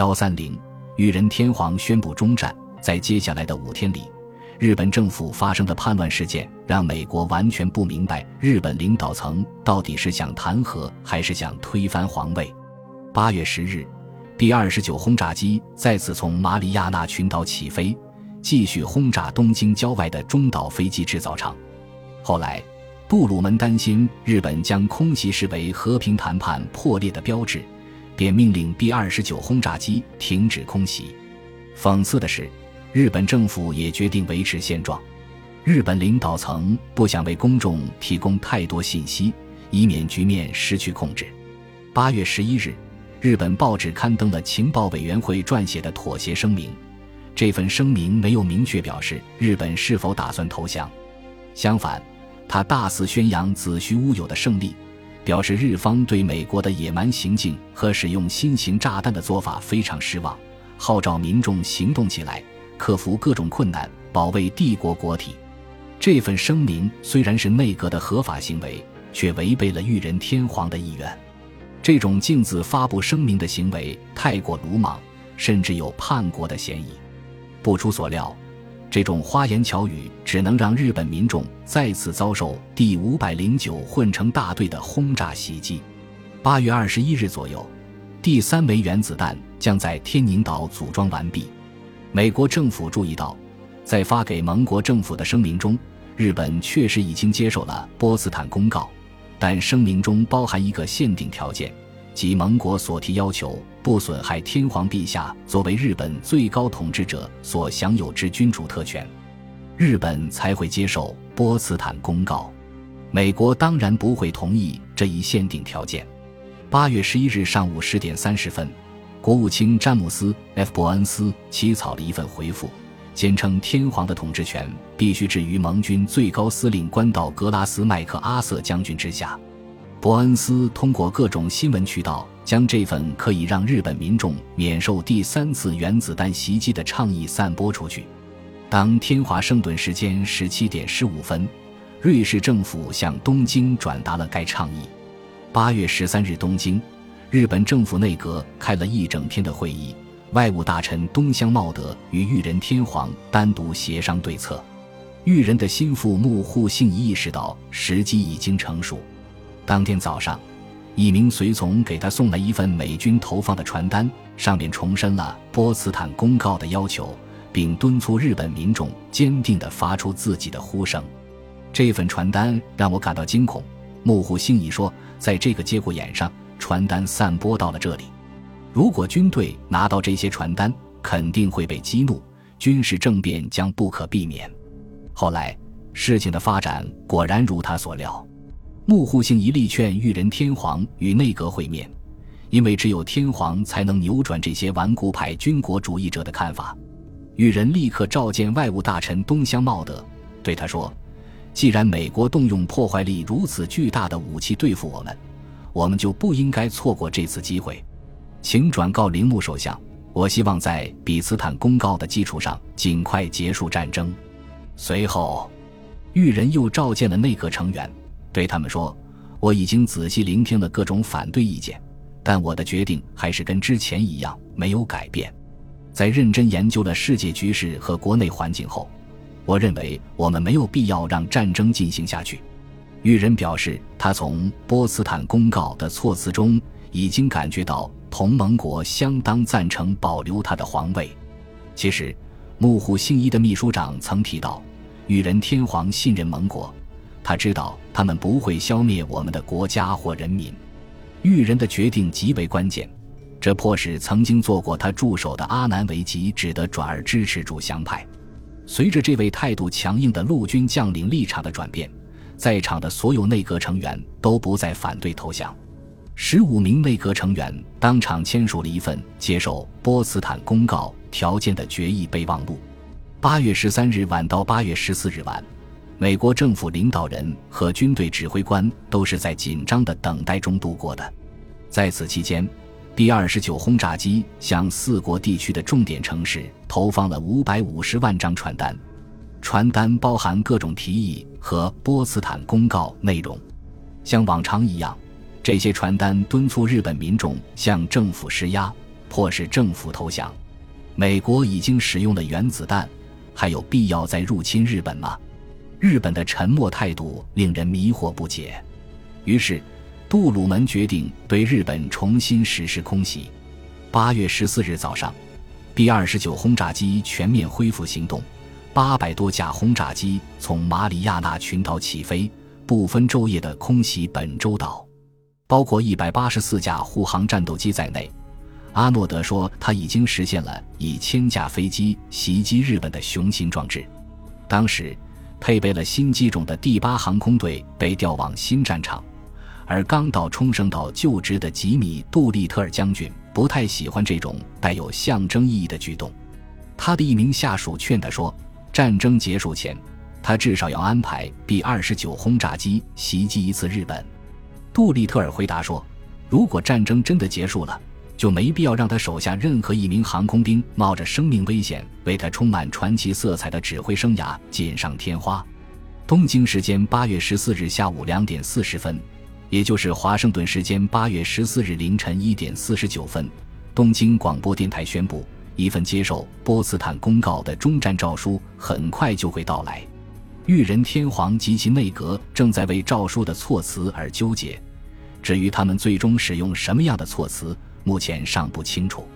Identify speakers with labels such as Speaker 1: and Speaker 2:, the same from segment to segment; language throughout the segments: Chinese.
Speaker 1: 幺三零，裕仁天皇宣布终战。在接下来的五天里，日本政府发生的叛乱事件让美国完全不明白日本领导层到底是想弹劾还是想推翻皇位。八月十日，第二十九轰炸机再次从马里亚纳群岛起飞，继续轰炸东京郊外的中岛飞机制造厂。后来，杜鲁门担心日本将空袭视为和平谈判破裂的标志。便命令 B 二十九轰炸机停止空袭。讽刺的是，日本政府也决定维持现状。日本领导层不想为公众提供太多信息，以免局面失去控制。八月十一日，日本报纸刊登了情报委员会撰写的妥协声明。这份声明没有明确表示日本是否打算投降，相反，他大肆宣扬子虚乌有的胜利。表示日方对美国的野蛮行径和使用新型炸弹的做法非常失望，号召民众行动起来，克服各种困难，保卫帝国国体。这份声明虽然是内阁的合法行为，却违背了裕仁天皇的意愿。这种径自发布声明的行为太过鲁莽，甚至有叛国的嫌疑。不出所料。这种花言巧语只能让日本民众再次遭受第五百零九混成大队的轰炸袭击。八月二十一日左右，第三枚原子弹将在天宁岛组装完毕。美国政府注意到，在发给盟国政府的声明中，日本确实已经接受了波茨坦公告，但声明中包含一个限定条件。即盟国所提要求不损害天皇陛下作为日本最高统治者所享有之君主特权，日本才会接受波茨坦公告。美国当然不会同意这一限定条件。八月十一日上午十点三十分，国务卿詹姆斯 ·F· 伯恩斯起草了一份回复，坚称天皇的统治权必须置于盟军最高司令官道格拉斯·麦克阿瑟将军之下。伯恩斯通过各种新闻渠道将这份可以让日本民众免受第三次原子弹袭击的倡议散播出去。当天华盛顿时间十七点十五分，瑞士政府向东京转达了该倡议。八月十三日，东京，日本政府内阁开了一整天的会议，外务大臣东乡茂德与裕仁天皇单独协商对策。裕仁的心腹木户幸意识到时机已经成熟。当天早上，一名随从给他送来一份美军投放的传单，上面重申了波茨坦公告的要求，并敦促日本民众坚定地发出自己的呼声。这份传单让我感到惊恐。木户兴义说，在这个节骨眼上，传单散播到了这里。如果军队拿到这些传单，肯定会被激怒，军事政变将不可避免。后来，事情的发展果然如他所料。幕户幸一力劝裕仁天皇与内阁会面，因为只有天皇才能扭转这些顽固派军国主义者的看法。裕仁立刻召见外务大臣东乡茂德，对他说：“既然美国动用破坏力如此巨大的武器对付我们，我们就不应该错过这次机会。请转告铃木首相，我希望在比斯坦公告的基础上尽快结束战争。”随后，裕仁又召见了内阁成员。对他们说：“我已经仔细聆听了各种反对意见，但我的决定还是跟之前一样，没有改变。在认真研究了世界局势和国内环境后，我认为我们没有必要让战争进行下去。”裕仁表示，他从波茨坦公告的措辞中已经感觉到同盟国相当赞成保留他的皇位。其实，木户幸一的秘书长曾提到，裕仁天皇信任盟国。他知道他们不会消灭我们的国家或人民。裕仁的决定极为关键，这迫使曾经做过他助手的阿南维吉只得转而支持主降派。随着这位态度强硬的陆军将领立场的转变，在场的所有内阁成员都不再反对投降。十五名内阁成员当场签署了一份接受波茨坦公告条件的决议备忘录。八月十三日晚到八月十四日晚。美国政府领导人和军队指挥官都是在紧张的等待中度过的。在此期间，第二十九轰炸机向四国地区的重点城市投放了五百五十万张传单，传单包含各种提议和波茨坦公告内容。像往常一样，这些传单敦促日本民众向政府施压，迫使政府投降。美国已经使用了原子弹，还有必要再入侵日本吗？日本的沉默态度令人迷惑不解。于是，杜鲁门决定对日本重新实施空袭。八月十四日早上，B 二十九轰炸机全面恢复行动，八百多架轰炸机从马里亚纳群岛起飞，不分昼夜地空袭本州岛，包括一百八十四架护航战斗机在内。阿诺德说，他已经实现了以千架飞机袭击日本的雄心壮志。当时，配备了新机种的第八航空队被调往新战场，而刚到冲绳岛就职的吉米·杜立特尔将军不太喜欢这种带有象征意义的举动。他的一名下属劝他说：“战争结束前，他至少要安排 B 二十九轰炸机袭击一次日本。”杜立特尔回答说：“如果战争真的结束了。”就没必要让他手下任何一名航空兵冒着生命危险为他充满传奇色彩的指挥生涯锦上添花。东京时间八月十四日下午两点四十分，也就是华盛顿时间八月十四日凌晨一点四十九分，东京广播电台宣布，一份接受波茨坦公告的终战诏书很快就会到来。裕仁天皇及其内阁正在为诏书的措辞而纠结，至于他们最终使用什么样的措辞。目前尚不清楚。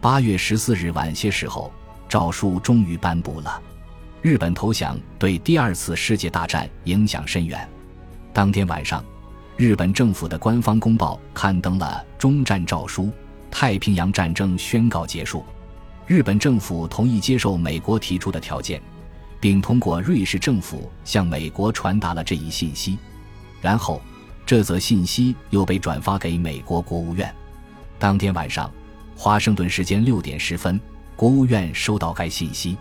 Speaker 1: 八月十四日晚些时候，诏书终于颁布了。日本投降对第二次世界大战影响深远。当天晚上，日本政府的官方公报刊登了终战诏书，太平洋战争宣告结束。日本政府同意接受美国提出的条件，并通过瑞士政府向美国传达了这一信息。然后，这则信息又被转发给美国国务院。当天晚上，华盛顿时间六点十分，国务院收到该信息。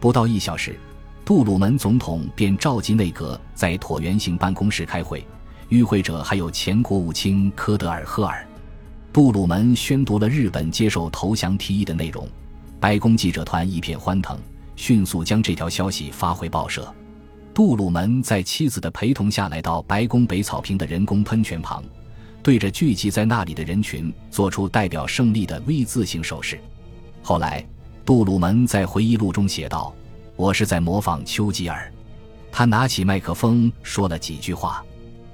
Speaker 1: 不到一小时，杜鲁门总统便召集内阁在椭圆形办公室开会，与会者还有前国务卿科德尔赫尔。杜鲁门宣读了日本接受投降提议的内容，白宫记者团一片欢腾，迅速将这条消息发回报社。杜鲁门在妻子的陪同下来到白宫北草坪的人工喷泉旁。对着聚集在那里的人群做出代表胜利的 V 字形手势。后来，杜鲁门在回忆录中写道：“我是在模仿丘吉尔。”他拿起麦克风说了几句话。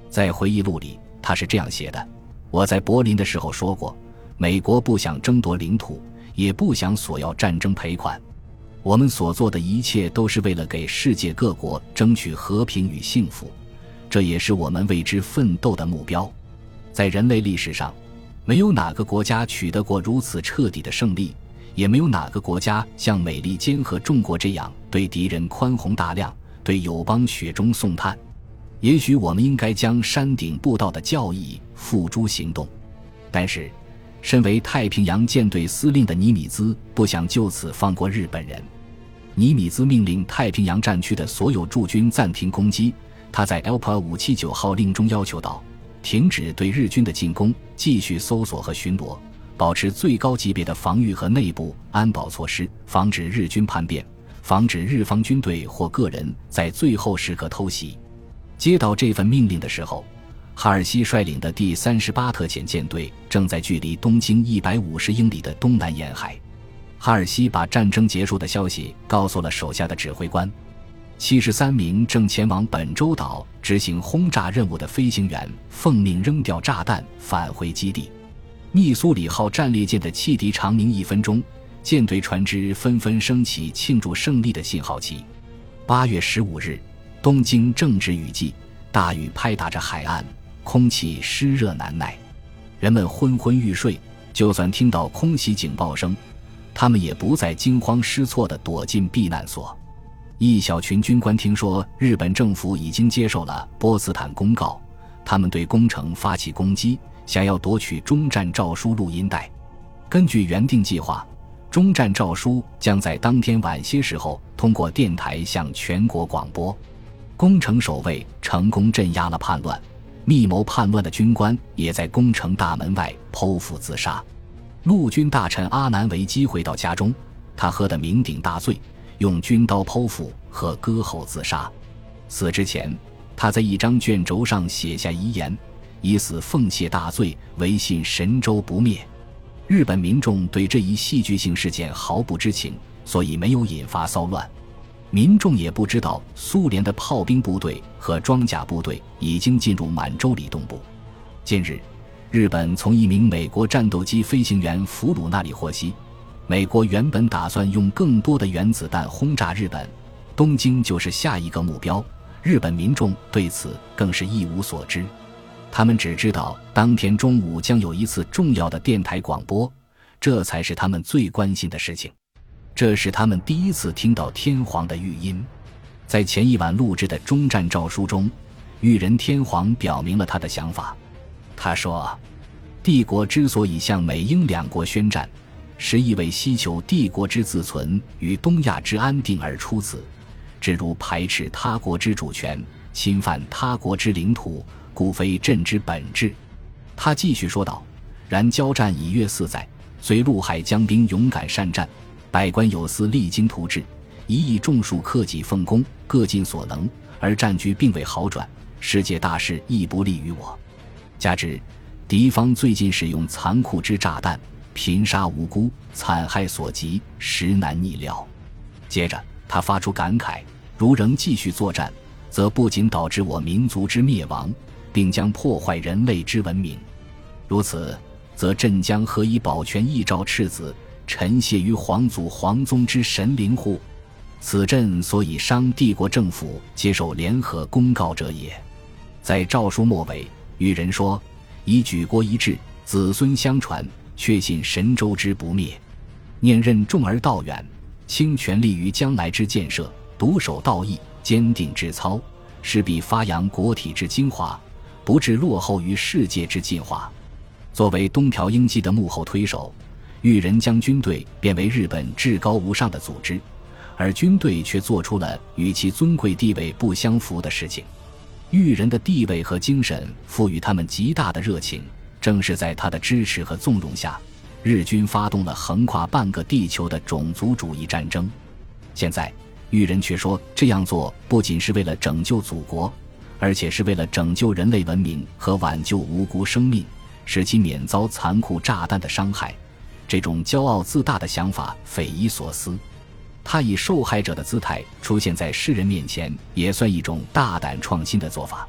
Speaker 1: 在回忆录里，他是这样写的：“我在柏林的时候说过，美国不想争夺领土，也不想索要战争赔款。我们所做的一切都是为了给世界各国争取和平与幸福，这也是我们为之奋斗的目标。”在人类历史上，没有哪个国家取得过如此彻底的胜利，也没有哪个国家像美利坚和中国这样对敌人宽宏大量，对友邦雪中送炭。也许我们应该将山顶步道的教义付诸行动，但是，身为太平洋舰队司令的尼米兹不想就此放过日本人。尼米兹命令太平洋战区的所有驻军暂停攻击。他在 Elpa 五七九号令中要求道。停止对日军的进攻，继续搜索和巡逻，保持最高级别的防御和内部安保措施，防止日军叛变，防止日方军队或个人在最后时刻偷袭。接到这份命令的时候，哈尔西率领的第三十八特遣舰队正在距离东京一百五十英里的东南沿海。哈尔西把战争结束的消息告诉了手下的指挥官。七十三名正前往本州岛执行轰炸任务的飞行员奉命扔掉炸弹，返回基地。密苏里号战列舰的汽笛长鸣一分钟，舰队船只纷纷升起庆祝胜利的信号旗。八月十五日，东京正值雨季，大雨拍打着海岸，空气湿热难耐，人们昏昏欲睡。就算听到空袭警报声，他们也不再惊慌失措地躲进避难所。一小群军官听说日本政府已经接受了波茨坦公告，他们对工程发起攻击，想要夺取终战诏书录音带。根据原定计划，终战诏书将在当天晚些时候通过电台向全国广播。工程守卫成功镇压了叛乱，密谋叛乱的军官也在工程大门外剖腹自杀。陆军大臣阿南维基回到家中，他喝得酩酊大醉。用军刀剖腹和割喉自杀。死之前，他在一张卷轴上写下遗言：“以死奉谢大罪，唯信神州不灭。”日本民众对这一戏剧性事件毫不知情，所以没有引发骚乱。民众也不知道苏联的炮兵部队和装甲部队已经进入满洲里东部。近日，日本从一名美国战斗机飞行员俘虏那里获悉，美国原本打算用更多的原子弹轰炸日本，东京就是下一个目标。日本民众对此更是一无所知。他们只知道当天中午将有一次重要的电台广播，这才是他们最关心的事情。这是他们第一次听到天皇的语音。在前一晚录制的终战诏书中，裕仁天皇表明了他的想法。他说：“帝国之所以向美英两国宣战，实意为希求帝国之自存与东亚之安定而出此，只如排斥他国之主权，侵犯他国之领土。”故非朕之本质，他继续说道。然交战已越四载，虽陆海将兵勇敢善战，百官有司励精图治，一亿众数克己奉公，各尽所能，而战局并未好转。世界大势亦不利于我。加之敌方最近使用残酷之炸弹，频杀无辜，惨害所及，实难逆料。接着，他发出感慨：如仍继续作战，则不仅导致我民族之灭亡。并将破坏人类之文明，如此，则朕将何以保全一朝赤子，臣谢于皇祖皇宗之神灵乎？此朕所以商帝国政府接受联合公告者也。在诏书末尾，与人说：“以举国一致，子孙相传，确信神州之不灭。念任重而道远，倾全力于将来之建设，独守道义，坚定志操，势必发扬国体之精华。”不致落后于世界之进化。作为东条英机的幕后推手，裕仁将军队变为日本至高无上的组织，而军队却做出了与其尊贵地位不相符的事情。裕仁的地位和精神赋予他们极大的热情，正是在他的支持和纵容下，日军发动了横跨半个地球的种族主义战争。现在，裕仁却说这样做不仅是为了拯救祖国。而且是为了拯救人类文明和挽救无辜生命，使其免遭残酷炸弹的伤害。这种骄傲自大的想法匪夷所思。他以受害者的姿态出现在世人面前，也算一种大胆创新的做法。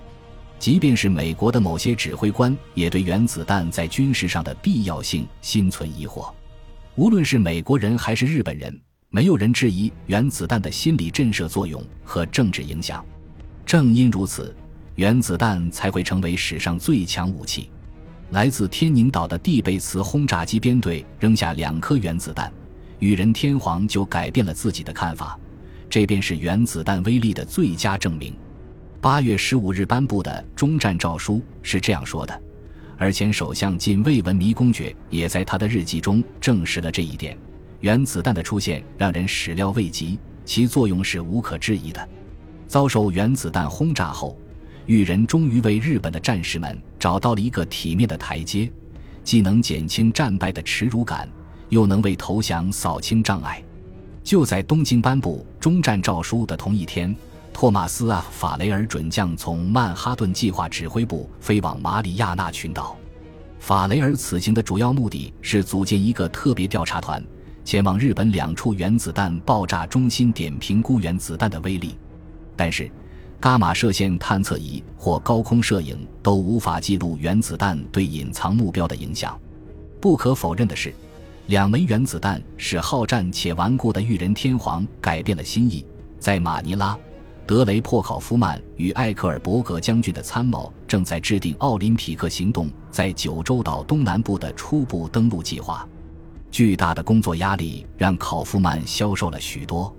Speaker 1: 即便是美国的某些指挥官，也对原子弹在军事上的必要性心存疑惑。无论是美国人还是日本人，没有人质疑原子弹的心理震慑作用和政治影响。正因如此。原子弹才会成为史上最强武器。来自天宁岛的蒂贝茨轰炸机编队扔下两颗原子弹，裕仁天皇就改变了自己的看法。这便是原子弹威力的最佳证明。八月十五日颁布的终战诏书是这样说的，而前首相近卫文弥公爵也在他的日记中证实了这一点。原子弹的出现让人始料未及，其作用是无可置疑的。遭受原子弹轰炸后。裕仁终于为日本的战士们找到了一个体面的台阶，既能减轻战败的耻辱感，又能为投降扫清障碍。就在东京颁布终战诏书的同一天，托马斯·啊法雷尔准将从曼哈顿计划指挥部飞往马里亚纳群岛。法雷尔此行的主要目的是组建一个特别调查团，前往日本两处原子弹爆炸中心点评估原子弹的威力，但是。伽马射线探测仪或高空摄影都无法记录原子弹对隐藏目标的影响。不可否认的是，两枚原子弹使好战且顽固的裕仁天皇改变了心意。在马尼拉，德雷珀考夫曼与艾克尔伯格将军的参谋正在制定奥林匹克行动在九州岛东南部的初步登陆计划。巨大的工作压力让考夫曼消瘦了许多，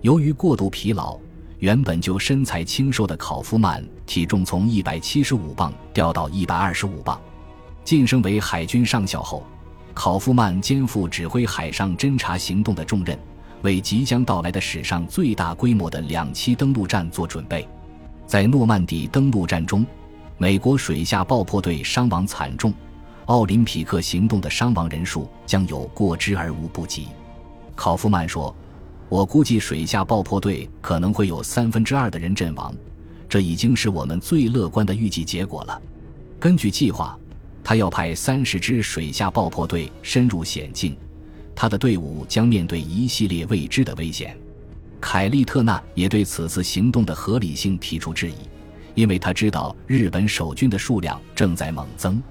Speaker 1: 由于过度疲劳。原本就身材清瘦的考夫曼，体重从一百七十五磅掉到一百二十五磅。晋升为海军上校后，考夫曼肩负指挥海上侦察行动的重任，为即将到来的史上最大规模的两栖登陆战做准备。在诺曼底登陆战中，美国水下爆破队伤亡惨重，奥林匹克行动的伤亡人数将有过之而无不及。考夫曼说。我估计水下爆破队可能会有三分之二的人阵亡，这已经是我们最乐观的预计结果了。根据计划，他要派三十支水下爆破队深入险境，他的队伍将面对一系列未知的危险。凯利特纳也对此次行动的合理性提出质疑，因为他知道日本守军的数量正在猛增，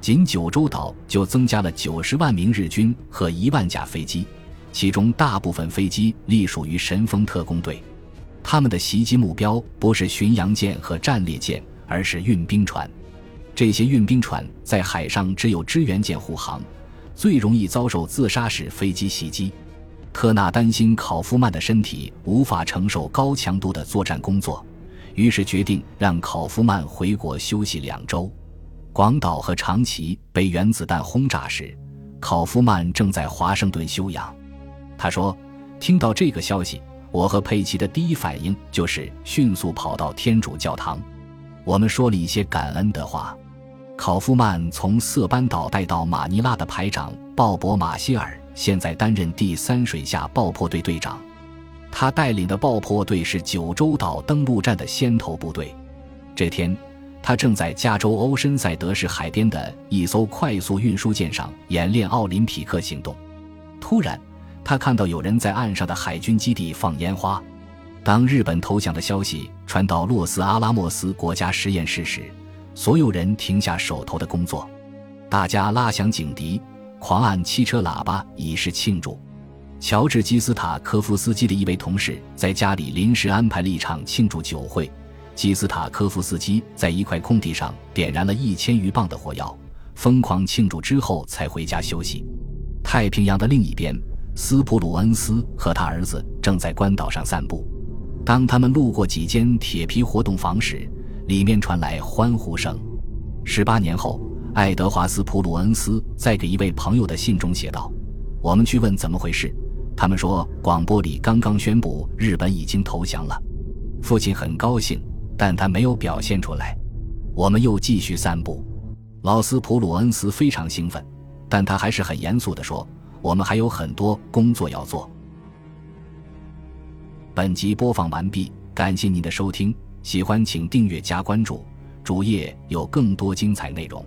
Speaker 1: 仅九州岛就增加了九十万名日军和一万架飞机，其中大部分飞机隶属于神风特工队。他们的袭击目标不是巡洋舰和战列舰，而是运兵船。这些运兵船在海上只有支援舰护航，最容易遭受自杀式飞机袭击。特纳担心考夫曼的身体无法承受高强度的作战工作，于是决定让考夫曼回国休息两周。广岛和长崎被原子弹轰炸时，考夫曼正在华盛顿休养。他说：“听到这个消息，我和佩奇的第一反应就是迅速跑到天主教堂。我们说了一些感恩的话。”考夫曼从色班岛带到马尼拉的排长鲍勃·马歇尔现在担任第三水下爆破队队长，他带领的爆破队是九州岛登陆战的先头部队。这天，他正在加州欧申塞德市海边的一艘快速运输舰上演练奥林匹克行动。突然，他看到有人在岸上的海军基地放烟花。当日本投降的消息传到洛斯阿拉莫斯国家实验室时，所有人停下手头的工作，大家拉响警笛，狂按汽车喇叭以示庆祝。乔治·基斯塔科夫斯基的一位同事在家里临时安排了一场庆祝酒会。基斯塔科夫斯基在一块空地上点燃了一千余磅的火药，疯狂庆祝之后才回家休息。太平洋的另一边，斯普鲁恩斯和他儿子正在关岛上散步。当他们路过几间铁皮活动房时，里面传来欢呼声。十八年后，爱德华斯·普鲁恩斯在给一位朋友的信中写道：“我们去问怎么回事，他们说广播里刚刚宣布日本已经投降了。父亲很高兴，但他没有表现出来。我们又继续散步。老斯普鲁恩斯非常兴奋，但他还是很严肃地说：我们还有很多工作要做。”本集播放完毕，感谢您的收听。喜欢请订阅加关注，主页有更多精彩内容。